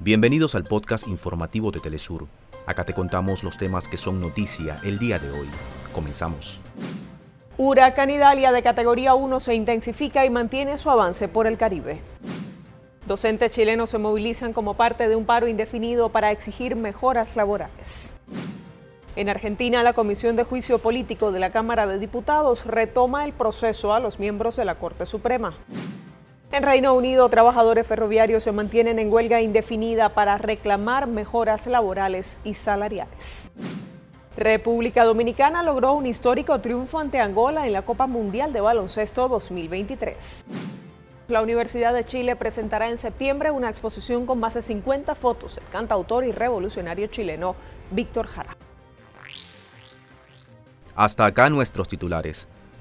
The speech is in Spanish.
Bienvenidos al podcast informativo de Telesur. Acá te contamos los temas que son noticia el día de hoy. Comenzamos. Huracán Idalia de categoría 1 se intensifica y mantiene su avance por el Caribe. Docentes chilenos se movilizan como parte de un paro indefinido para exigir mejoras laborales. En Argentina, la Comisión de Juicio Político de la Cámara de Diputados retoma el proceso a los miembros de la Corte Suprema. En Reino Unido, trabajadores ferroviarios se mantienen en huelga indefinida para reclamar mejoras laborales y salariales. República Dominicana logró un histórico triunfo ante Angola en la Copa Mundial de Baloncesto 2023. La Universidad de Chile presentará en septiembre una exposición con más de 50 fotos del cantautor y revolucionario chileno Víctor Jara. Hasta acá nuestros titulares.